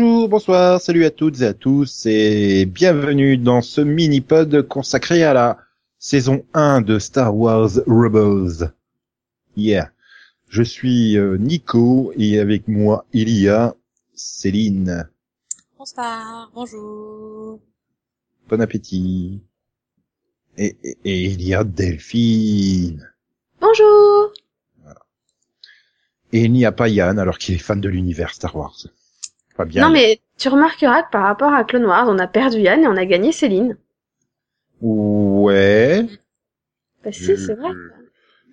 Bonjour, bonsoir, salut à toutes et à tous et bienvenue dans ce mini-pod consacré à la saison 1 de Star Wars Rebels. Yeah. Je suis euh, Nico et avec moi il y a Céline. Bonsoir, bonjour. Bon appétit. Et, et- et il y a Delphine. Bonjour Et il n'y a pas Yann alors qu'il est fan de l'univers Star Wars. Pas bien. Non mais tu remarqueras que par rapport à Clone Wars, on a perdu Yann et on a gagné Céline. Ouais. Bah si, c'est vrai.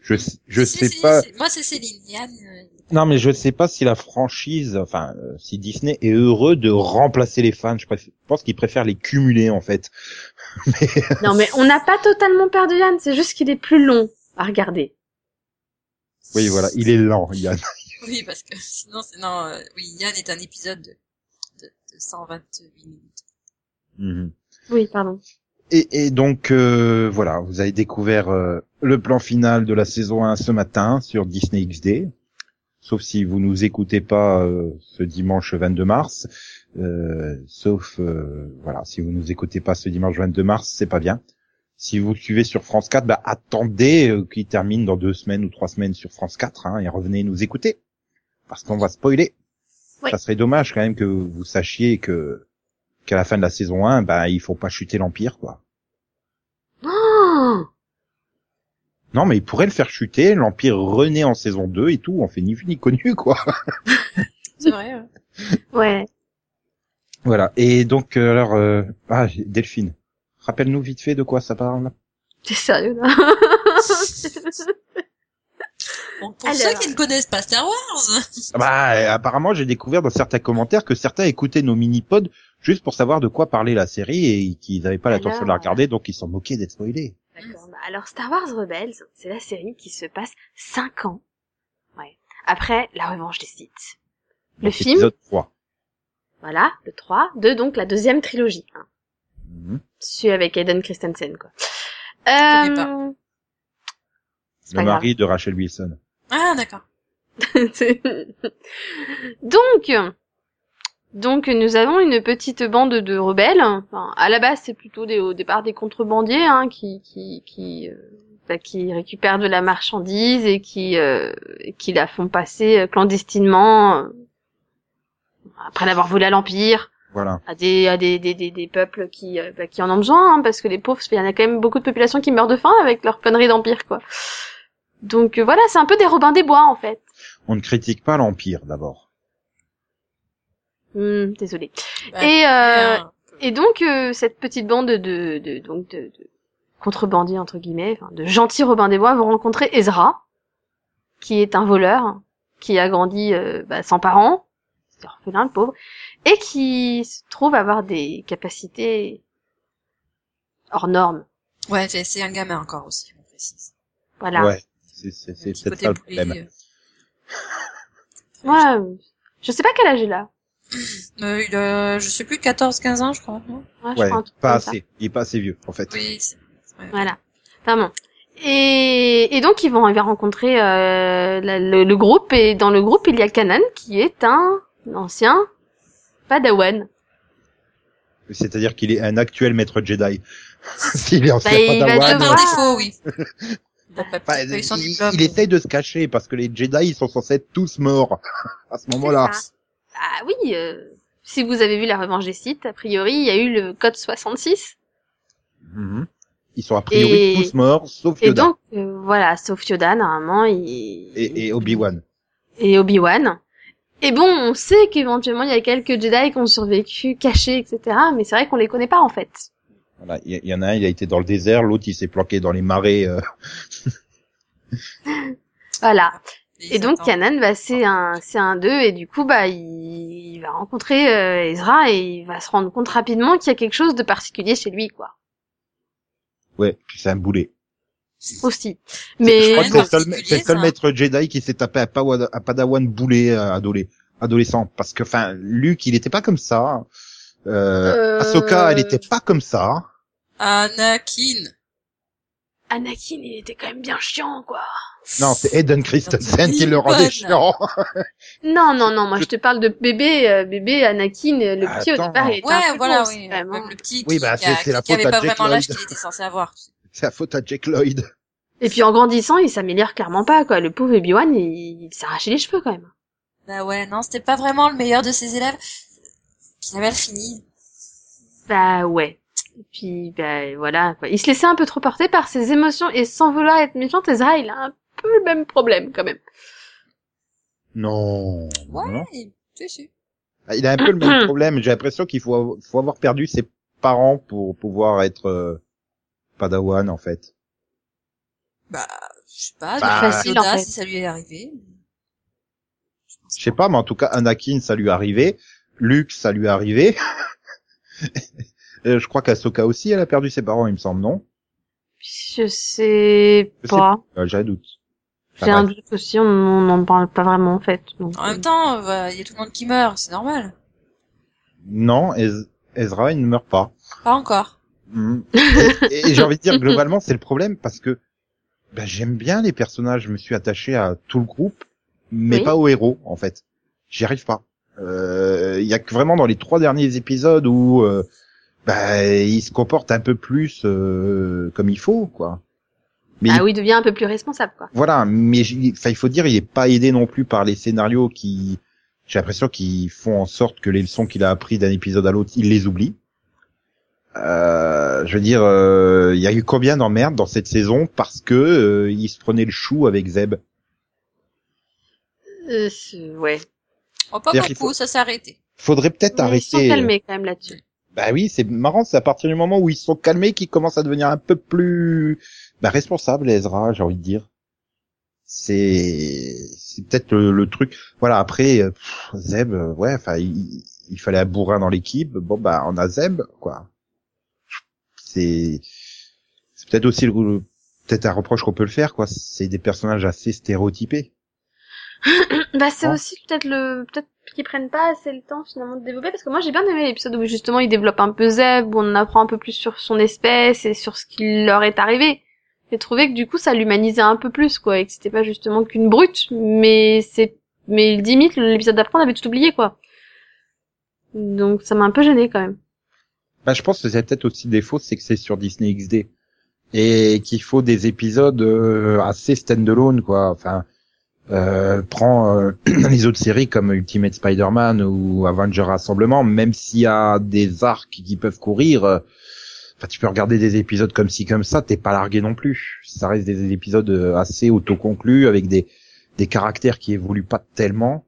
Je, je Si, sais si, pas. si, Moi, c'est Céline. Yann, euh, Non, mais je sais pas si la franchise, enfin, euh, si Disney est heureux de remplacer les fans. Je, préfère- je pense qu'ils préfèrent les cumuler en fait. Mais Non mais on n'a pas totalement perdu Yann, c'est juste qu'il est plus long à regarder. oui, voilà, il est lent, Yann. oui, parce que sinon, sinon, euh, oui, Yann est un épisode de, de, de 128 minutes. Mhm. Oui, pardon. Et, et donc euh, voilà, vous avez découvert euh, le plan final de la saison 1 ce matin sur Disney XD. Sauf si vous nous écoutez pas euh, ce dimanche 22 mars. Euh, sauf euh, voilà, si vous nous écoutez pas ce dimanche 22 mars, c'est pas bien. Si vous le suivez sur France 4, bah attendez euh, qu'il termine dans deux semaines ou trois semaines sur France 4 hein, et revenez nous écouter parce qu'on va spoiler. Oui. Ça serait dommage quand même que vous sachiez que qu'à la fin de la saison 1, bah il faut pas chuter l'empire quoi. Oh Non, mais il pourrait le faire chuter, l'Empire renaît en saison 2 et tout, on fait ni vu ni connu, quoi. C'est vrai, ouais. ouais. Voilà. Et donc, euh, alors, euh, ah, Delphine, rappelle-nous vite fait de quoi ça parle. T'es sérieux là Bon, pour Alors. ceux qui ne connaissent pas Star Wars, Ah Bah, euh, apparemment, j'ai découvert dans certains commentaires que certains écoutaient nos mini-pods juste pour savoir de quoi parlait la série et qu'ils n'avaient pas l'intention de la Alors. regarder, donc ils s'en moquaient d'être spoilés. D'accord. bah alors Star Wars Rebels, c'est la série qui se passe 5 ans. Ouais. Après la revanche des Sith. Le Donc, film, Épisode 3. voilà, le 3, de donc la deuxième trilogie. Hein. Mhm. Celui avec Aiden Christensen quoi. connais pas. Euh... Le pas grave. mari de Rachel Wilson. Ah, d'accord. donc, donc nous avons une petite bande de rebelles. Enfin, à la base, c'est plutôt des, au départ des contrebandiers hein, qui qui qui, euh, bah, qui récupèrent de la marchandise et qui euh, qui la font passer euh, clandestinement euh, après l'avoir volé à l'empire Voilà. à des à des des, des, des peuples qui bah, qui en ont besoin hein, parce que les pauvres il y en a quand même beaucoup de populations qui meurent de faim avec leur connerie d'empire quoi. Donc euh, voilà, c'est un peu des Robins des Bois en fait. On ne critique pas l'Empire, d'abord. Hmm, désolé. Bah, Et, euh, bien. Et donc euh, cette petite bande de, de, de- donc de, de contrebandiers entre guillemets, enfin, de gentils Robins des Bois vont rencontrer Ezra, qui est un voleur, qui a grandi euh, bah, sans parents, c'est orphelin le pauvre, et qui se trouve avoir des capacités hors normes. Ouais, c'est c'est un gamin encore aussi, on précise. Voilà. Ouais. C'est, petit peut-être ça le problème. euh. Ouais, euh, je sais pas quel âge il a. Euh, il a, je sais plus, 14, 15 ans, je crois. non? Ouais, je Ouais, crois pas ça. assez. Il est pas assez vieux, en fait. oui, c'est ouais. Voilà. Enfin bon. Et, et donc ils vont, il va rencontrer euh, la- le, le groupe et dans le groupe il y a Kanan qui est un ancien Padawan. C'est-à-dire qu'il est un actuel maître Jedi. S'il est ancien Bah, il va Padawan, Ah, par devoir- défaut, oui. Il Enfin, diplôme. essaye de se cacher parce que les Jedi ils sont censés être tous morts à ce moment-là. Ah oui, euh, si vous avez vu la revanche des Sith, a priori il y a eu le code 66. Mhm. Ils sont a priori Et- tous morts, sauf Et Yoda donc euh, voilà, sauf Yoda normalement il... et, et Obi-Wan. et Obi-Wan. Et bon, on sait qu'éventuellement il y a quelques Jedi qui ont survécu, cachés, etc. Mais c'est vrai qu'on les connaît pas en fait. Voilà, il y, en a un, il a été dans le désert, l'autre il s'est planqué dans les marais. euh, Voilà. Et donc. Kanan, bah, c'est un, c'est un d'eux, et du coup, bah, il, il va rencontrer euh, Ezra et il va se rendre compte rapidement qu'il y a quelque chose de particulier chez lui, quoi. Ouais, puis c'est un boulet. Aussi. je Mais crois que c'est le seul, particulier, c'est le seul ça. maître Jedi qui s'est tapé à Padawan, à Padawan boulet euh, adolé- adolescent. Parce que, enfin, Luke, il était pas comme ça. Euh, Euh, Ahsoka, elle était pas comme ça. Anakin. Anakin, il était quand même bien chiant, quoi. Non, c'est Eden Christensen qui le rendait chiant. Non, non, non, moi je te parle de bébé, euh, bébé Anakin, euh, le petit au départ, il était un Ouais, peu voilà, gros, oui. quand même. Même le petit Oui, qui, bah, qui, a- la qui avait pas Jack vraiment l'âge Lloyd. qu'il était censé avoir. C'est la faute à Jack Lloyd. Et puis en grandissant, il s'améliore clairement pas, quoi. Le pauvre Obi-Wan, il, il s'est arraché les cheveux, quand même. Bah ouais, non, c'était pas vraiment le meilleur de ses élèves qui avait fini. Bah ouais. Et puis, bah voilà, quoi. Il se laissait un peu trop porter par ses émotions, et sans vouloir être méchant, Ezra, il a un peu le même problème, quand même. Non. Ouais, non. si, si. Ah, Il a un peu le même problème. J'ai l'impression qu'il faut, avoir- faut avoir perdu ses parents pour pouvoir être euh, Padawan, en fait. Bah, je sais pas, Bah, bah, facile, Yoda, en fait. si ça lui est arrivé. Je sais pas, mais en tout cas, Anakin, ça lui est arrivé. Luke, ça lui est arrivé. Euh, je crois qu'Asoka aussi, elle a perdu ses parents, il me semble, non? Je sais Je pas. Euh, J'ai un doute. J'ai un doute aussi, on n'en parle pas vraiment, en fait. Donc, En même temps, bah, il y a tout le monde qui meurt, c'est normal. Non, Ez- Ezra, il ne meurt pas. Pas encore. Mm. Et, et j'ai envie de dire, globalement, c'est le problème parce que ben, j'aime bien les personnages, je me suis attaché à tout le groupe, mais Oui. pas au héros, en fait. J'y arrive pas. Euh, Il y a que vraiment dans les trois derniers épisodes où euh, ben, il se comporte un peu plus euh, comme il faut, quoi. Mais Ah oui, il devient un peu plus responsable, quoi. voilà, mais enfin, il faut dire, il est pas aidé non plus par les scénarios qui, j'ai l'impression qu'ils font en sorte que les leçons qu'il a appris d'un épisode à l'autre, il les oublie. Euh, je veux dire, euh, il y a eu combien d'emmerdes dans cette saison parce que euh, il se prenait le chou avec Zeb. Euh, ouais. Oh, pas beaucoup, ça s'est arrêté. Faudrait peut-être Mais Ils sont arrêter. calmés, quand même, là-dessus. Bah oui, c'est marrant, c'est à partir du moment où ils sont calmés qu'ils commencent à devenir un peu plus bah, responsables, Ezra, j'ai envie de dire. C'est c'est peut-être le, truc. Voilà, après euh, Zeb, euh, ouais, enfin il, il fallait un bourrin dans l'équipe. Bon bah on a Zeb, quoi. C'est c'est peut-être aussi le- peut-être un reproche qu'on peut le faire, quoi. C'est des personnages assez stéréotypés. Bah, c'est Bon. aussi peut-être le, peut-être qu'ils prennent pas assez le temps, finalement, de développer, parce que moi, j'ai bien aimé l'épisode où, justement, il développe un peu Zeb, où on apprend un peu plus sur son espèce et sur ce qui leur est arrivé. J'ai trouvé que, du coup, ça l'humanisait un peu plus, quoi, et que c'était pas justement qu'une brute, mais c'est, mais limite, l'épisode d'après, on avait tout oublié, quoi. Donc, ça m'a un peu gêné, quand même. Bah, je pense que c'est peut-être aussi défaut, c'est que c'est sur Disney XD et qu'il faut des épisodes euh, assez stand-alone, quoi. Enfin, euh, prends euh, les autres séries comme Ultimate Spider-Man ou Avenger Rassemblement, même s'il y a des arcs qui peuvent courir. euh, Enfin, tu peux regarder des épisodes comme ci comme ça, t'es pas largué non plus. Ça reste des épisodes euh, assez autoconclus avec des des caractères qui évoluent pas tellement.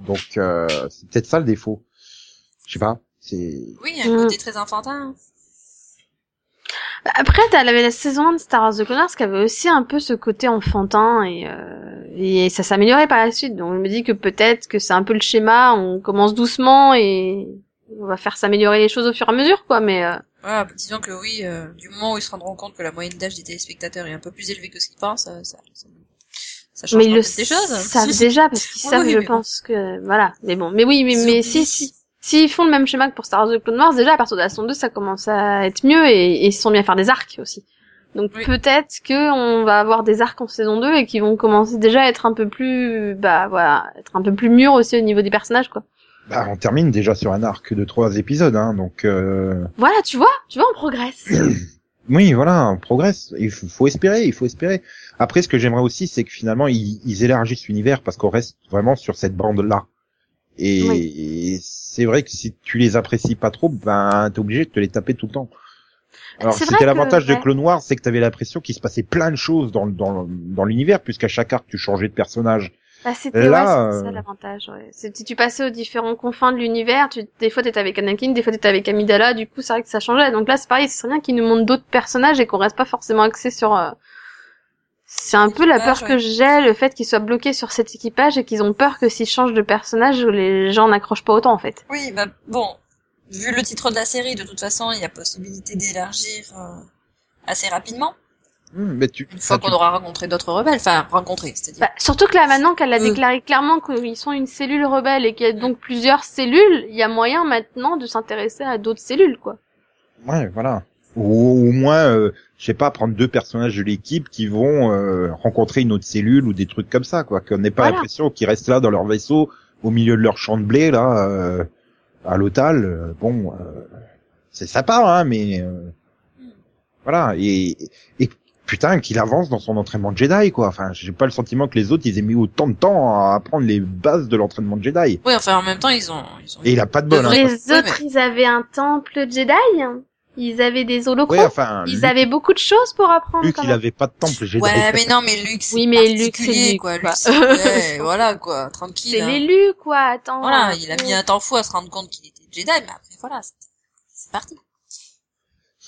Donc euh, c'est peut-être ça le défaut. Je sais pas. C'est Oui, il y a un Mm. côté très enfantin. Bah, Après, t'as la, la saison 1 de Star Wars The Clone Wars qui avait aussi un peu ce côté enfantin et, euh, et ça s'améliorait par la suite. Donc je me dis que peut-être que c'est un peu le schéma, on commence doucement et on va faire s'améliorer les choses au fur et à mesure, quoi. Mais euh, Voilà, disons que oui, euh, du moment où ils se rendront compte que la moyenne d'âge des téléspectateurs est un peu plus élevée que ce qu'ils pensent, euh, ça, ça, ça change mais ils le des choses. savent déjà parce qu'ils Oui, savent, oui, je bon. pense que voilà. Mais bon, mais oui, mais, mais si si s'ils font le même schéma que pour Star Wars The Clone Wars, déjà à partir de la saison 2, ça commence à être mieux et, et ils se sont bien à faire des arcs aussi. Donc Oui. peut-être que on va avoir des arcs en saison 2 et qui vont commencer déjà à être un peu plus bah voilà, être un peu plus mûrs aussi au niveau des personnages quoi. Bah, on termine déjà sur un arc de trois épisodes, hein, donc euh... Voilà, tu vois, tu vois on progresse. oui, voilà, on progresse. Il faut, faut espérer, il faut espérer. Après, ce que j'aimerais aussi, c'est que finalement, ils, ils élargissent l'univers parce qu'on reste vraiment sur cette bande-là. Et, et c'est vrai que si tu les apprécies pas trop, ben t'es obligé de te les taper tout le temps. Alors C'est c'était que- l'avantage de. Clone Wars, c'est que t'avais l'impression qu'il se passait plein de choses dans, dans, dans l'univers, puisqu'à chaque arc tu changeais de personnage. Bah, c'était Là, ouais, ça euh, l'avantage. Ouais. C'est- Si tu passais aux différents confins de l'univers, tu, des fois t'étais avec Anakin, des fois t'étais avec Amidala, du coup c'est vrai que ça changeait. Donc là c'est pareil, ce serait bien qu'ils nous montrent d'autres personnages et qu'on reste pas forcément axé sur. euh, C'est un peu la peur que j'ai, le fait qu'ils soient bloqués sur cet équipage et qu'ils ont peur que s'ils changent de personnage, les gens n'accrochent pas autant en fait. Oui, bah bon, vu le titre de la série, de toute façon, il y a possibilité d'élargir euh, assez rapidement, Hum, mais tu, une fois qu'on tu- aura rencontré d'autres rebelles, enfin rencontré, c'est-à-dire. Bah, surtout que là maintenant qu'elle a Mm. déclaré clairement qu'ils sont une cellule rebelle et qu'il y a donc plusieurs cellules, il y a moyen maintenant de s'intéresser à d'autres cellules quoi. ouais, voilà. Ou au moins, euh, je sais pas, prendre deux personnages de l'équipe qui vont euh, rencontrer une autre cellule ou des trucs comme ça, quoi. Qu'on n'ait pas Voilà. l'impression qu'ils restent là dans leur vaisseau, au milieu de leur champ de blé, là, euh, à l'otal. Euh, Bon, euh, c'est sympa, hein, mais euh, voilà. Et, et putain, qu'il avance dans son entraînement de Jedi, quoi. Enfin, j'ai pas le sentiment que les autres, ils aient mis autant de temps à apprendre les bases de l'entraînement de Jedi. Oui, enfin, en même temps, ils ont, ils ont Et il a pas de bol, hein. Ouais, Les mais- autres, ils avaient un temple Jedi? Ils avaient des holocrons. Ouais, enfin, ils Luke, avaient beaucoup de choses pour apprendre. Luke, quand il avait pas de temple Jedi. Ouais, mais non, mais Luc, c'est Oui, mais Luc, c'est Luc, quoi. quoi. Luc, c'est- ouais, voilà, quoi. Tranquille. C'est hein. l'élu, quoi. Attends. Voilà, il a mis un temps fou à se rendre compte qu'il était Jedi, mais après, voilà, c'est c'est parti.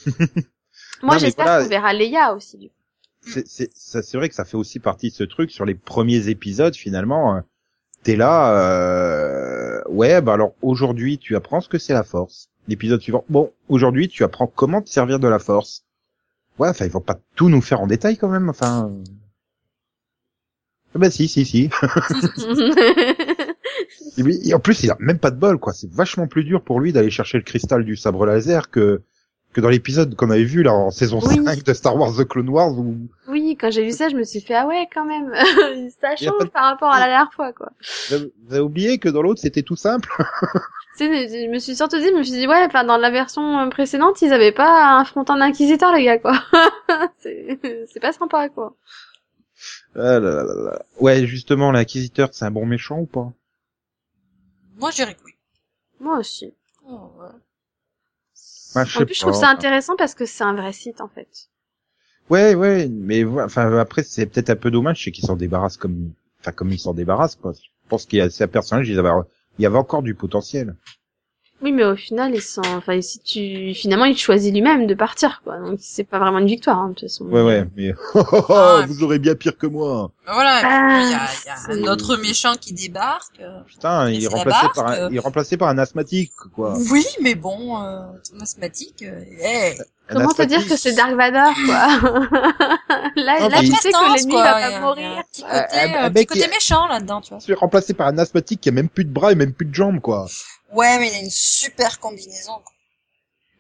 Moi, j'espère voilà. qu'on verra Leia aussi. Du coup. c'est c'est ça- c'est vrai que ça fait aussi partie de ce truc sur les premiers épisodes finalement euh, t'es là euh, ouais bah alors aujourd'hui tu apprends ce que c'est la force l'épisode suivant bon aujourd'hui tu apprends comment te servir de la force ouais enfin ils vont pas tout nous faire en détail quand même enfin. Ah bah si si si Et en plus il a même pas de bol quoi c'est vachement plus dur pour lui d'aller chercher le cristal du sabre laser que que dans l'épisode qu'on avait vu là en saison Oui. 5 de Star Wars The Clone Wars où oui, quand j'ai vu ça, je me suis fait ah ouais, quand même. ça change de- par rapport à la dernière fois, quoi. Vous avez- oublié que dans l'autre c'était tout simple sais, je me suis surtout dit, je me suis dit, ouais, enfin, dans la version euh, précédente, ils avaient pas un inquisiteur, les gars, quoi. c'est pas sympa, quoi. Ah là là là là. Ouais, justement, l'inquisiteur, c'est un bon méchant ou pas? Moi, je dirais que oui. Moi aussi. Oh, ouais. Bah, je En plus, je trouve ça intéressant parce que c'est un vrai site, en fait. Ouais, ouais, mais enfin après c'est peut-être un peu dommage, c'est qu'ils s'en débarrassent comme, enfin comme ils s'en débarrassent quoi. Je pense qu'il y a ces personnages, ils avaient, il y avait encore du potentiel. Oui, mais au final, ils sont, enfin, si tu, finalement, il choisit lui-même de partir, quoi. Donc, c'est pas vraiment une victoire, hein, de toute façon. Ouais, ouais, mais Ah, vous aurez bien pire que moi. Voilà, Ah, il y a, il y a c'est- un autre méchant qui débarque. euh. Putain, il est remplacé par un, euh. il est remplacé par un asthmatique quoi. Oui, mais bon, euh, ton asthmatique, euh, hey. Un Comment te dire que c'est Dark Vador, quoi? Là, Non, là, tu il- sais que l'ennemi quoi. va pas il y a un mourir. petit côté, un- un petit mec côté méchant là-dedans, tu vois. Je suis remplacé par un asthmatique qui a même plus de bras et même plus de jambes quoi. Ouais, mais il a une super combinaison. quoi.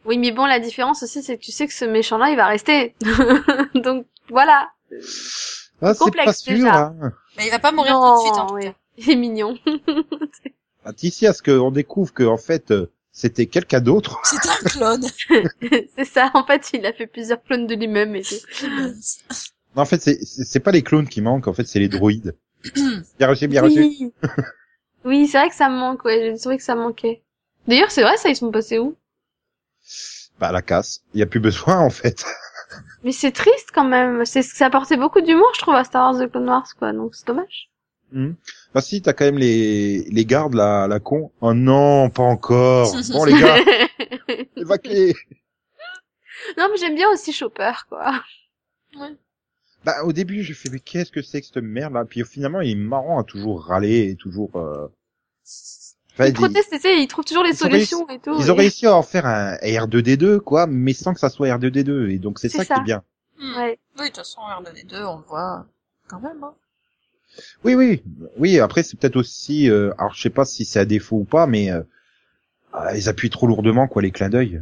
Oui, mais bon, la différence aussi, c'est que tu sais que ce méchant-là, il va rester. Donc, voilà. Ah, c'est complexe, pas sûr. déjà. Hein. Mais il va pas mourir non, tout de suite, en tout oui. cas. Il est mignon. Ah, D'ici à ce qu'on découvre que en fait euh, c'était quelqu'un d'autre? C'est un clone. c'est ça, en fait, il a fait plusieurs clones de lui-même et tout. Non, en fait, c'est pas les clones qui manquent, en fait, c'est les droïdes. bien reçu, bien reçu. Oui, c'est vrai que ça me manque, ouais, j'ai trouvé que ça manquait. D'ailleurs, c'est vrai, ça, ils sont passés où? Bah la casse. Il y a plus besoin en fait. Mais c'est triste quand même. C'est ça apportait beaucoup d'humour, je trouve, à Star Wars The Clone Wars, quoi. Donc c'est dommage. Hmm. Bah si, t'as quand même les les gardes là, la con. Oh non, pas encore. Bon les gars, évacuez. non, mais j'aime bien aussi Chopper, quoi. Bah au début, j'ai fait mais qu'est-ce que c'est que cette merde là? Puis finalement, il est marrant à toujours râler et toujours. Euh... Enfin, Ils protestent, tu sais, ils trouvent toujours les solutions et tout. Ils ont réussi à en faire un R2D2 quoi, mais sans que ça soit R2D2 et donc c'est ça, qui est bien. Hmm. Ouais. Oui, de toute façon, R2D2, on le voit quand même. Hein. Oui oui oui. Après c'est peut-être aussi, euh... alors je sais pas si c'est à défaut ou pas, mais euh... ah, ils appuient trop lourdement quoi les clins d'œil.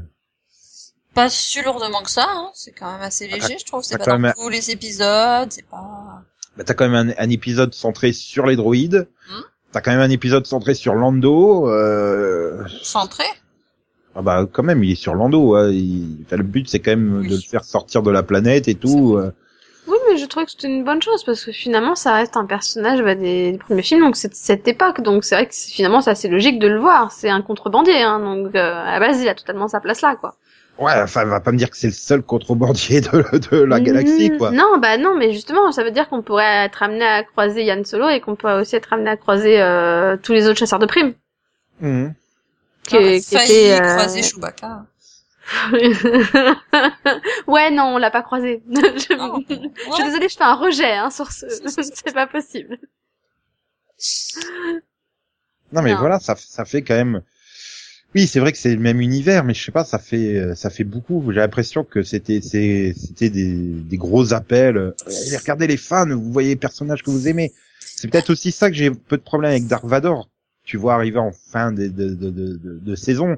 Pas si lourdement que ça, hein. c'est quand même assez léger, je trouve. C'est pas dans même- tous les épisodes, c'est pas... Bah, t'as quand même un, un épisode centré sur les droïdes. Hmm? T'as quand même un épisode centré sur Lando. Euh... centré? Ah bah quand même, il est sur Lando. Hein. Il... enfin, le but c'est quand même Oui. de le faire sortir de la planète et tout. euh. Oui, mais je trouvais que c'était une bonne chose parce que finalement, ça reste un personnage bah, des, des premiers films, donc c'est de cette époque. Donc c'est vrai que finalement, c'est assez logique de le voir. C'est un contrebandier, hein, donc euh, à la base, il a totalement sa place là, quoi. Ouais, enfin, va pas me dire que c'est le seul contrebandier de, de la galaxie, Mm, quoi. Non, bah non, mais justement, ça veut dire qu'on pourrait être amené à croiser Yann Solo et qu'on pourrait aussi être amené à croiser euh, tous les autres chasseurs de primes. Mhm. Qui, on a qui failli étaient, euh, croiser Chewbacca. ouais, non, on l'a pas croisé. je... Non. je suis désolée, je fais un rejet hein, sur ce. c'est pas possible. Non, mais Non. voilà, ça, ça fait quand même. Oui, c'est vrai que c'est le même univers, mais je sais pas, ça fait, euh, ça fait beaucoup. J'ai l'impression que c'était, c'était des, des gros appels. Regardez les fans, vous voyez les personnages que vous aimez. C'est peut-être aussi ça que j'ai peu de problème avec Dark Vador. Tu vois arriver en fin de, de, de, de, saison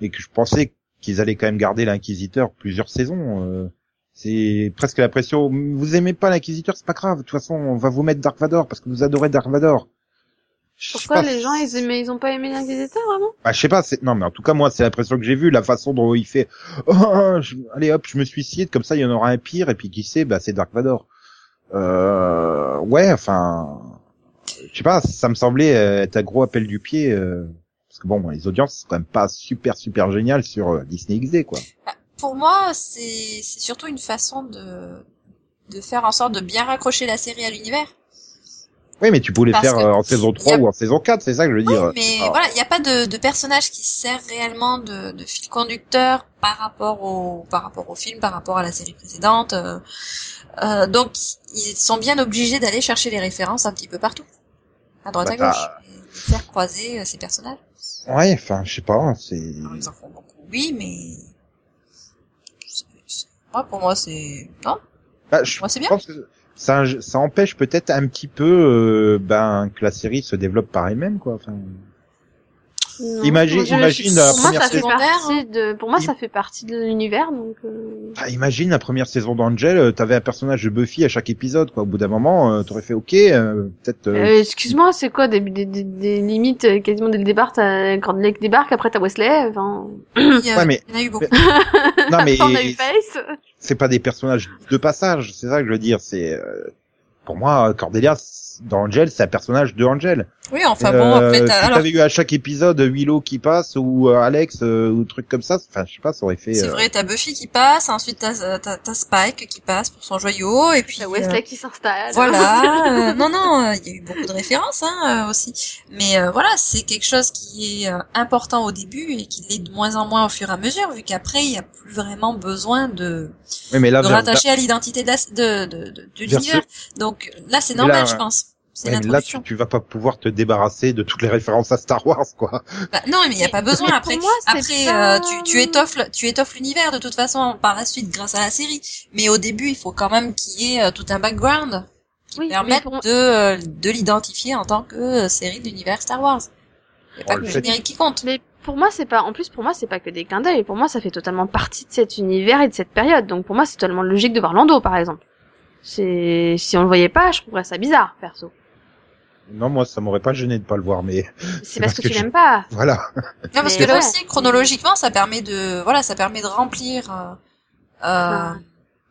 et que je pensais qu'ils allaient quand même garder l'inquisiteur plusieurs saisons. euh, c'est presque l'impression, vous aimez pas l'inquisiteur, c'est pas grave. De toute façon, on va vous mettre Dark Vador parce que vous adorez Dark Vador. Je sais Pourquoi pas, les gens ils aimaient, ils ont pas aimé l'inquisiteur vraiment? Bah, je sais pas, c'est, non, mais en tout cas, moi, c'est l'impression que j'ai vue, la façon dont il fait, oh, je- allez hop, je me suicide, comme ça, il y en aura un pire, et puis qui sait, bah, c'est Dark Vador. Euh, ouais, enfin, je sais pas, ça me semblait euh, être un gros appel du pied, euh, parce que bon, les audiences, c'est quand même pas super, super génial sur euh, Disney XD, quoi. Pour moi, c'est c'est surtout une façon de de faire en sorte de bien raccrocher la série à l'univers. Oui, mais tu pouvais le Parce faire euh, en saison 3 y a- ou en saison 4, c'est ça que je veux Oui, dire. mais Ah. voilà, il n'y a pas de, de personnage qui sert réellement de, de fil conducteur par rapport au par rapport au film, par rapport à la série précédente. euh, euh, donc ils sont bien obligés d'aller chercher les références un petit peu partout, à droite Bah, à gauche, et de faire croiser euh, ces personnages. Ouais, enfin, je sais pas, c'est... Alors, ils en font beaucoup, oui, mais c'est- c'est- moi, pour moi, c'est non, Bah, je moi c'est bien. pense que ça, ça empêche peut-être un petit peu euh, ben, que la série se développe par elle-même, quoi. Enfin, Non. Imagine- Je- imagine je- la pour moi, ça fait saison. partie de, pour moi, Im- ça fait partie de l'univers, donc. euh, ah, imagine la première saison d'Angel, euh, t'avais un personnage de Buffy à chaque épisode, quoi. Au bout d'un moment, euh, t'aurais fait OK, euh, peut-être. euh, Euh, Excuse-moi, c'est quoi des, des, des, des limites quasiment dès le départ t'as quand Lake débarque, après t'as Wesley, enfin. Il y, a- Ouais, mais- il y en a eu beaucoup. Non, mais on a eu Face. C'est pas des personnages de passage, c'est ça que je veux dire. C'est euh, pour moi Cordelia dans Angel, c'est un personnage de Angel. Oui, enfin bon, Euh, après, si t'as- alors t'avais eu à chaque épisode Willow qui passe ou euh, Alex euh, ou truc comme ça, enfin je sais pas, ça aurait fait. C'est euh, vrai, t'as Buffy qui passe, ensuite t'as, t'as, t'as Spike qui passe pour son joyau, et puis T'as euh, Wesley qui s'installe. voilà. euh, non, non, euh, il y a eu beaucoup de références hein, euh, aussi, mais euh, voilà, c'est quelque chose qui est euh, important au début et qui l'est de moins en moins au fur et à mesure, vu qu'après il y a plus vraiment besoin de, Oui, mais là, de rattacher à l'identité de, la, de, de, de, de Vers l'univers. Donc là, c'est normal, là, je pense. C'est ouais, là, tu, vas pas pouvoir te débarrasser de toutes les références à Star Wars, quoi. Bah, non, mais il n'y a pas besoin. Après, moi, après pas- euh, tu, tu étoffes, le- tu étoffes l'univers de toute façon par la suite grâce à la série. Mais au début, il faut quand même qu'il y ait euh, tout un background qui Oui, permette pour- de, euh, de l'identifier en tant que série de l'univers Star Wars. Il n'y a pas que le générique qui compte. Mais pour moi, c'est pas, en plus, pour moi, c'est pas que des clins d'œil. Pour moi, ça fait totalement partie de cet univers et de cette période. Donc, pour moi, c'est totalement logique de voir Lando, par exemple. C'est, si on le voyait pas, je trouverais ça bizarre, perso. Non, moi, ça m'aurait pas gêné de pas le voir, mais C'est parce parce que, que tu je- l'aimes pas. voilà. Non, parce Mais que là ouais. aussi, chronologiquement, ça permet de, voilà, ça permet de remplir, euh, euh,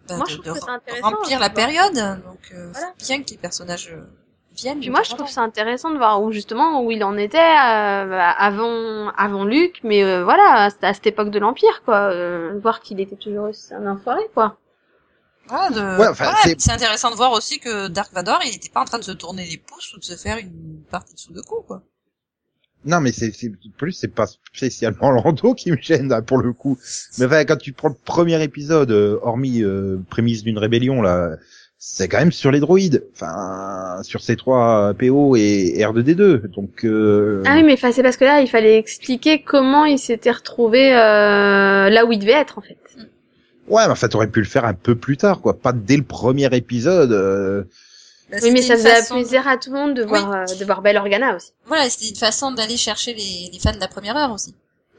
bah, Moi, de, je de trouve que c'est re- intéressant, remplir la période. Donc, euh, Voilà. bien que les personnages euh, viennent. Puis moi, je trouve ça intéressant de voir où justement où il en était euh, avant avant Luc, mais euh, voilà, à cette époque de l'Empire, quoi. Euh, voir qu'il était toujours aussi un enfoiré, quoi. Voilà, de- Ouais, enfin, c'est- c'est intéressant de voir aussi que Dark Vador, il n'était pas en train de se tourner les pouces ou de se faire une partie de sous de coup, quoi. Non, mais c'est, c'est plus, c'est pas spécialement Lando qui me gêne là, pour le coup. Mais enfin, quand tu prends le premier épisode, euh, hormis euh, prémisse d'une rébellion là, c'est quand même sur les droïdes. Enfin, sur C3 PO et R2D2. Donc. Euh... Ah oui, mais enfin, c'est parce que là, il fallait expliquer comment il s'était retrouvé euh, là où il devait être, en fait. Ouais, mais enfin, t'aurais pu le faire un peu plus tard, quoi. Pas dès le premier épisode. euh, Bah, Oui, mais ça faisait façon- plaisir à tout le monde de voir euh, de voir Belle Organa aussi. Voilà, c'était une façon d'aller chercher les, les fans de la première heure aussi.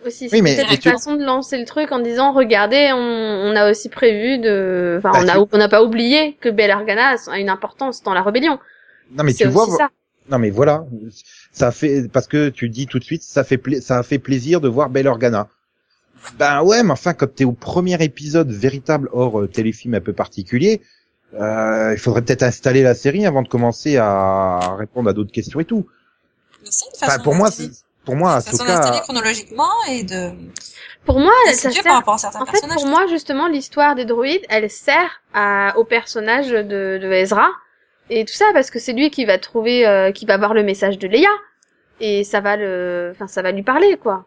Aussi, Oui, mais- une tu- façon de lancer le truc en disant regardez, on, on a aussi prévu de, enfin, Bah, on a tu- on n'a pas oublié que Belle Organa a une importance dans la rébellion. Non, mais C'est tu vois. ça. Non, mais voilà. Ça fait parce que tu dis tout de suite, ça fait pla- ça a fait plaisir de voir Belle Organa. Ben ouais, mais enfin, quand t'es au premier épisode véritable hors euh, téléfilm un peu particulier, euh, il faudrait peut-être installer la série avant de commencer à répondre à d'autres questions et tout. Mais c'est une façon Enfin, pour moi, c'est- pour moi, d'installer Ahsoka, chronologiquement et de Pour moi, ça sert par rapport à certains En fait, personnages. pour moi, justement, l'histoire des droïdes, elle sert à, au personnage de, de Ezra et tout ça parce que c'est lui qui va trouver, euh, qui va avoir le message de Leia et ça va le, enfin, ça va lui parler, quoi.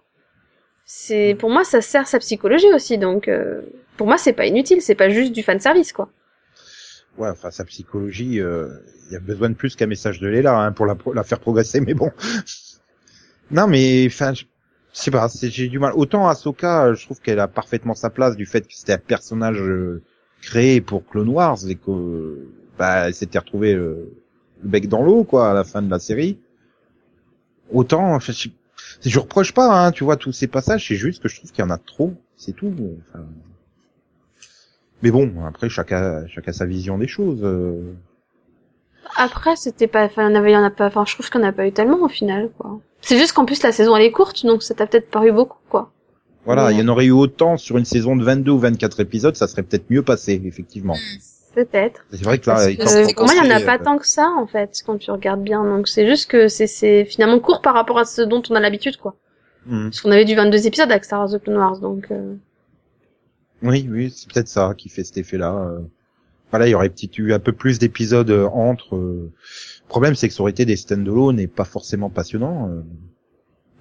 C'est, pour moi, ça sert sa psychologie aussi, donc euh, pour moi, c'est pas inutile, c'est pas juste du fan service, quoi. ouais, enfin sa psychologie, il y a besoin de plus qu'un message de Léla hein, pour la, la faire progresser, mais bon. non, mais enfin, je sais pas, j'ai du mal. Autant Ahsoka, euh, je trouve qu'elle a parfaitement sa place du fait que c'était un personnage euh, créé pour Clone Wars et que euh, bah, elle s'était retrouvée euh, le bec dans l'eau quoi à la fin de la série. Autant, je- Je reproche pas, hein, tu vois, tous ces passages, c'est juste que je trouve qu'il y en a trop, c'est tout. Enfin... Mais bon, après, chacun, chacun sa vision des choses. euh. Après, c'était pas, enfin, il y en a pas, enfin, je trouve qu'on n'a pas eu tellement au final, quoi. C'est juste qu'en plus la saison elle est courte, donc ça t'a peut-être paru beaucoup, quoi. Voilà, Ouais. il y en aurait eu autant sur une saison de 22 ou 24 épisodes, ça serait peut-être mieux passé, effectivement. Peut-être. C'est vrai que là, que Euh, pour moi, il y en a pas euh, tant que ça, en fait, quand tu regardes bien. Donc c'est juste que c'est, c'est finalement court par rapport à ce dont on a l'habitude, quoi. hmm. Parce qu'on avait du 22 épisodes avec Star Wars The Clone Wars, donc. euh, Oui, oui, c'est peut-être ça qui fait cet effet-là. euh. Voilà, il y aurait peut-être eu un peu plus d'épisodes euh, entre. euh. Le problème, c'est que ça aurait été des stand-alone et pas forcément passionnants. euh.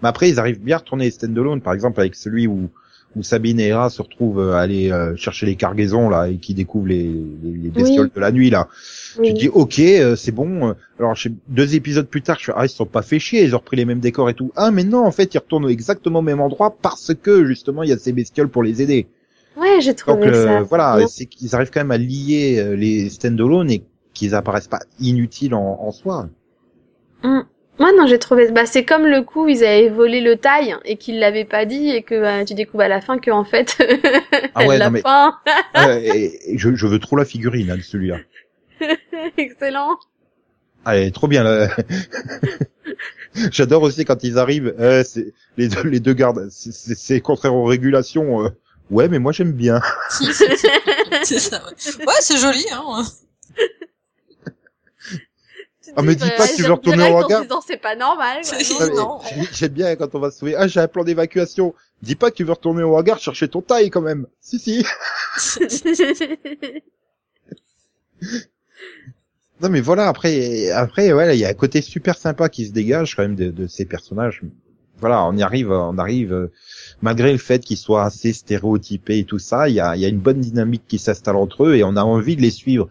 Mais après, ils arrivent bien à retourner les stand-alone, par exemple avec celui où, où Sabine et Hera se retrouvent euh, à aller euh, chercher les cargaisons là et qui découvrent les, les, les bestioles Oui. de la nuit là. oui. Tu dis ok, euh, c'est bon. Alors je sais- deux épisodes plus tard, je fais ah ils se sont pas fait chier, ils ont repris les mêmes décors et tout. Ah mais non, en fait ils retournent exactement au même endroit parce que justement il y a ces bestioles pour les aider. Ouais, j'ai trouvé Donc euh, ça. voilà, c'est qu'ils arrivent quand même à lier euh, les stand-alone et qu'ils apparaissent pas inutiles en, en soi. Moi, non, j'ai trouvé. Bah, c'est comme le coup, ils avaient volé le taille et qu'ils l'avaient pas dit et que euh, tu découvres à la fin que en fait, Ah elle ouais, l'a non, mais- pas. Euh, et, et je, je veux trop la figurine hein, de celui-là. Excellent. Ah, elle est trop bien là. J'adore aussi quand ils arrivent, euh, c'est les deux, les deux gardes, c'est- contraire aux régulations. euh. Ouais, mais moi j'aime bien. c'est ça. Ouais, Ouais, c'est joli, hein. Ah, dis, me dis pas que tu veux retourner au hangar. c'est pas normal. mais J'aime bien quand on va se sauver. Ah, j'ai un plan d'évacuation. Dis pas que tu veux retourner au hangar chercher ton taille quand même. Si, si. Non, mais voilà, après, après, ouais, il y a un côté super sympa qui se dégage quand même de, de ces personnages. Voilà, on y arrive, on arrive, euh, malgré le fait qu'ils soient assez stéréotypés et tout ça, il y a, il y a une bonne dynamique qui s'installe entre eux et on a envie de les suivre.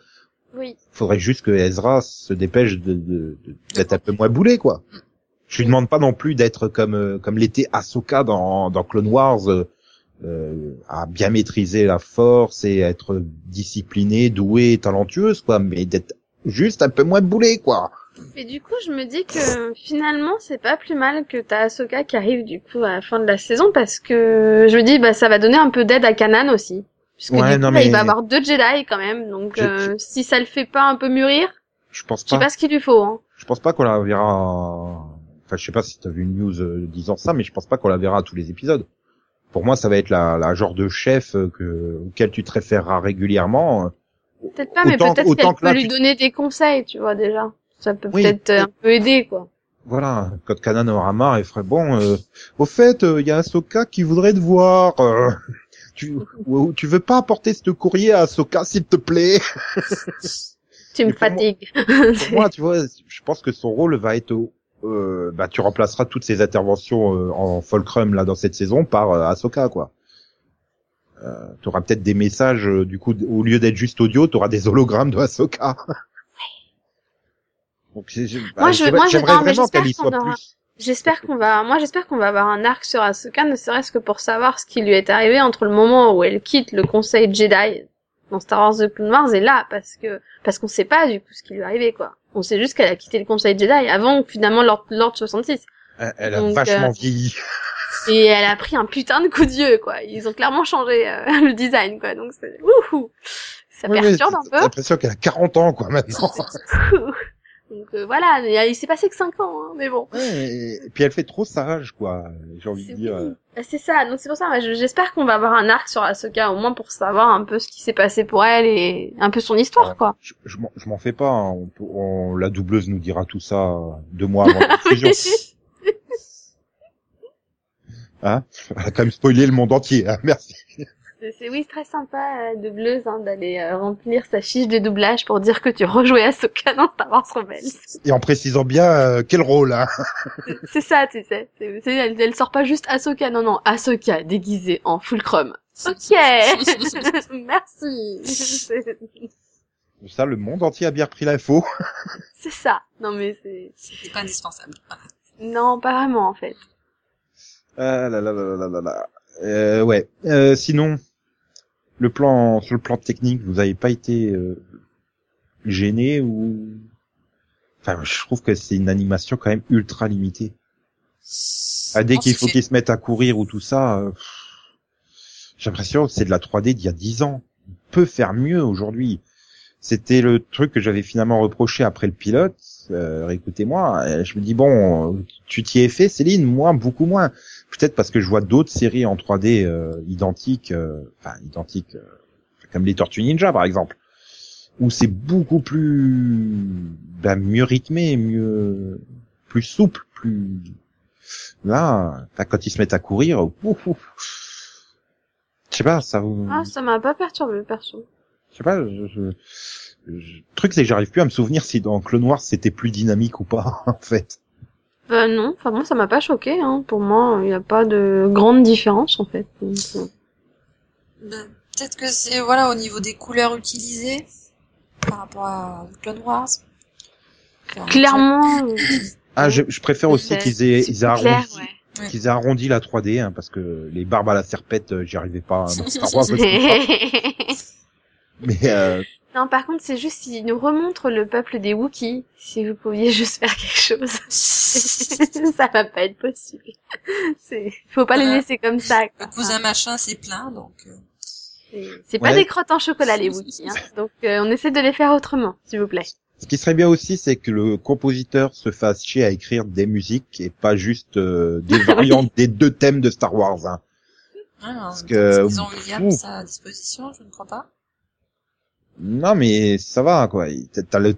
Oui. Faudrait juste que Ezra se dépêche de, de, d'être un peu moins boulé, quoi. Je lui demande pas non plus d'être comme, euh, comme l'était Ahsoka dans, dans Clone Wars, euh, euh, à bien maîtriser la force et être disciplinée, douée, talentueuse, quoi, mais d'être juste un peu moins boulé, quoi. Et du coup, je me dis que finalement, c'est pas plus mal que t'as Ahsoka qui arrive du coup à la fin de la saison parce que je me dis bah ça va donner un peu d'aide à Kanan aussi. Puisque Ouais, du coup, non, là, il va avoir deux Jedi quand même, donc Je- euh, si ça le fait pas un peu mûrir, Je pense je sais pas. pas ce qu'il lui faut. Hein. Je pense pas qu'on la verra. Enfin, je sais pas si t'as vu une news euh, disant ça, mais je pense pas qu'on la verra à tous les épisodes. Pour moi, ça va être la, la genre de chef euh, que auquel tu te référeras régulièrement. euh. Peut-être pas, mais peut-être qu'elle que peut là, lui tu- donner des conseils, tu vois déjà. Ça peut Oui. peut-être un peu aider quoi. Voilà, quand Kanan aura marre, il ferait bon. euh, au fait, il y a Ahsoka qui voudrait te voir. euh, tu, tu veux pas apporter ce courrier à Ahsoka, s'il te plaît? Tu me fatigues. Moi, tu vois, je pense que son rôle va être au- euh, bah, tu remplaceras toutes ces interventions euh, en Fulcrum là dans cette saison par euh, Ahsoka, quoi. Euh, tu auras peut-être des messages, euh, du coup, au lieu d'être juste audio, tu auras des hologrammes de Ahsoka. Donc, bah, Moi, je- moi, je- j'aimerais non, vraiment qu'elle y soit aura- plus. J'espère qu'on va, moi j'espère qu'on va avoir un arc sur Ahsoka, ne serait-ce que pour savoir ce qui lui est arrivé entre le moment où elle quitte le Conseil Jedi dans Star Wars The Clone Wars et là, parce que parce qu'on sait pas du coup ce qui lui est arrivé quoi. On sait juste qu'elle a quitté le Conseil Jedi avant finalement Lord, Lord 66 Elle, elle a Donc, vachement euh, vieilli. et elle a pris un putain de coup de vieux quoi. Ils ont clairement changé euh, le design quoi, donc c'est ça perturbe J'ai un peu. l'impression qu'elle a 40 ans, quoi, maintenant. donc euh, voilà, il s'est passé que 5 ans, hein, mais bon. Ouais, et puis elle fait trop sage, quoi. J'ai envie de dire. euh, Bah, c'est ça, donc c'est pour ça, j'espère qu'on va avoir un arc sur Ahsoka, au moins pour savoir un peu ce qui s'est passé pour elle et un peu son histoire, Ouais. quoi. Je, je m'en- je m'en fais pas. hein. On peut- on- la doubleuse nous dira tout ça euh, deux mois avant la diffusion. Hein? Elle a quand même spoilé le monde entier. Hein Merci. C'est c'est- oui, c'est très sympa, euh, doubleuse, hein, d'aller euh, remplir sa fiche de doublage pour dire que tu rejouais Ahsoka dans Star Wars Rebels. Et en précisant bien euh, quel rôle. Hein C'est- c'est ça, tu sais. C'est- c'est- elle, elle sort pas juste Ahsoka, non, non, Ahsoka déguisée en full chrome. Ok Merci Ça, le monde entier a bien repris l'info. C'est ça. Non, mais c'est... C'était pas indispensable. Non, pas vraiment, en fait. Ah là là là là là là. Euh, ouais. Euh, sinon, le plan sur le plan technique, vous avez pas été euh, gêné ou Enfin, je trouve que c'est une animation quand même ultra limitée. Ah, dès qu'il faut qu'ils se mettent à courir ou tout ça, euh, j'ai l'impression que c'est de la 3D d'il y a 10 ans. On peut faire mieux aujourd'hui. C'était le truc que j'avais finalement reproché après le pilote. Euh, réécoutez-moi. Et Je me dis bon, tu t'y es fait, Céline, moi beaucoup moins. Peut-être parce que je vois d'autres séries en 3D euh, identiques, euh, enfin identiques, euh, comme les Tortues Ninja par exemple, où c'est beaucoup plus, ben, mieux rythmé, mieux, plus souple, plus. Là, quand ils se mettent à courir, ouf, ouf. je sais pas, ça vous. Ah, ça m'a pas perturbé, perso. Je sais pas, je, je- le truc c'est que j'arrive plus à me souvenir si dans Clone Wars c'était plus dynamique ou pas, en fait. Bah non, enfin moi ça m'a pas choqué, hein. Pour moi, il n'y a pas de grande différence en fait. Donc, Ben, Peut-être que c'est voilà au niveau des couleurs utilisées par rapport à Clone Wars. Clairement, Ah, je, je préfère aussi c'est- qu'ils aient, c'est ils aient clair, arrondi, ouais. qu'ils aient arrondi la 3D, hein, parce que les barbes à la serpette, euh, j'y arrivais pas dans Star Wars. je pas. Mais euh, non, par contre, c'est juste s'ils nous remontrent le peuple des Wookiees, si vous pouviez juste faire quelque chose. ça va pas être possible. C'est, faut pas les laisser comme ça. Le cousin machin c'est plein donc. euh, C'est- pas Ouais. des crottes en chocolat les Wookiees, hein. Donc euh, on essaie de les faire autrement, s'il vous plaît. ce qui serait bien aussi, c'est que le compositeur se fasse chier à écrire des musiques et pas juste euh, des variantes des deux thèmes de Star Wars. Hein. ah, que- Ils ont Williams à disposition, je ne crois pas. Non, mais ça va, quoi. T'as- le,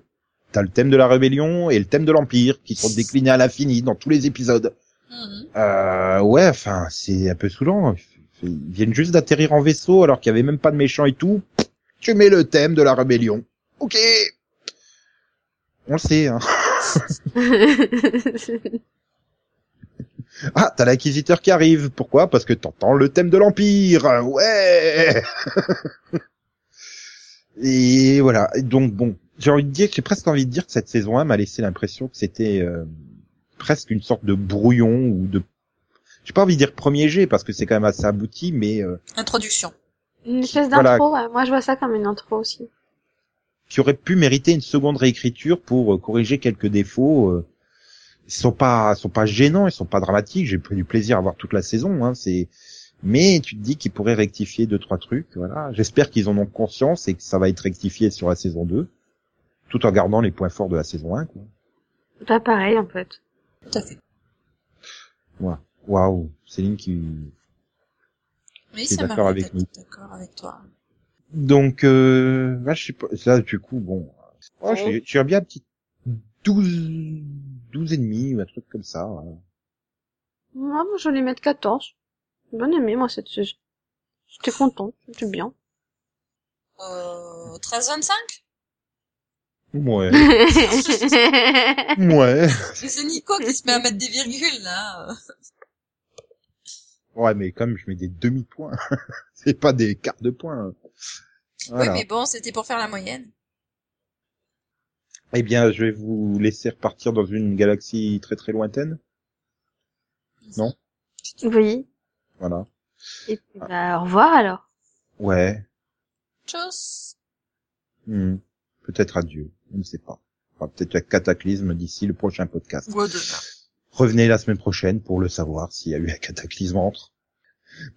t'as le thème de la rébellion et le thème de l'Empire qui sont déclinés à l'infini dans tous les épisodes. Mhm. Euh, ouais, enfin, c'est un peu saoulant. Ils viennent juste d'atterrir en vaisseau alors qu'il y avait même pas de méchants et tout. Tu mets le thème de la rébellion. Ok. On le sait, hein. Ah, t'as l'inquisiteur qui arrive. Pourquoi? Parce que t'entends le thème de l'Empire. Ouais. Et voilà. Donc bon, j'ai envie de dire, j'ai presque envie de dire que cette saison 1 m'a laissé l'impression que c'était euh, presque une sorte de brouillon ou de, j'ai pas envie de dire premier jet parce que c'est quand même assez abouti, mais euh, Introduction. une espèce Voilà. d'intro, ouais. moi je vois ça comme une intro aussi. qui aurait pu mériter une seconde réécriture pour euh, corriger quelques défauts. euh. Ils sont pas, ils sont pas gênants, ils sont pas dramatiques. J'ai pris du plaisir à voir toute la saison. Hein, c'est, mais tu te dis qu'ils pourraient rectifier deux trois trucs. Voilà. J'espère qu'ils en ont conscience et que ça va être rectifié sur la saison 2, tout en gardant les points forts de la saison 1. Quoi. Pas pareil en fait. Tout à fait. Waouh, Céline qui. Oui, ça d'accord avec nous. D'accord avec toi. Donc, euh, là, je sais pas. Là, du coup, bon, oh, j'ai j'ai bien un petit 12, 12 et demi ou un truc comme ça. voilà. Moi, moi, je vais lui mettre 14. Bien aimé, moi, cette saison. J'étais content, c'était bien. Euh, 13-25 Ouais. Ouais. C'est Nico qui se met à mettre des virgules, là. Ouais, mais comme je mets des demi-points, c'est pas des quarts de points. Voilà. Oui, mais bon, c'était pour faire la moyenne. Eh bien, je vais vous laisser repartir dans une galaxie très très lointaine. Non? oui. Voilà. Et puis, bah, au revoir alors. Ouais. Tchuss. Hmm. Peut-être adieu. On ne sait pas. Enfin, peut-être un cataclysme d'ici le prochain podcast. Revenez la semaine prochaine pour le savoir s'il y a eu un cataclysme entre.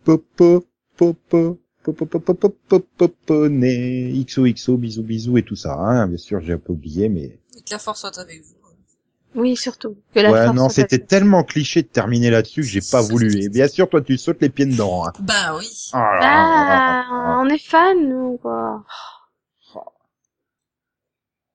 Popo, popo, popo, popo, popo, popo, né, XOXO, bisous, bisous et tout ça, hein. Bien sûr, j'ai un peu oublié, mais. Et que la force soit avec vous. Oui, surtout. Que la Ouais, non, c'était tellement cliché de terminer là-dessus que j'ai pas voulu. Et bien sûr, toi, tu sautes les pieds dedans, hein. Bah oui. Ah là nous. là là là Bah, là. on est fan, nous, quoi.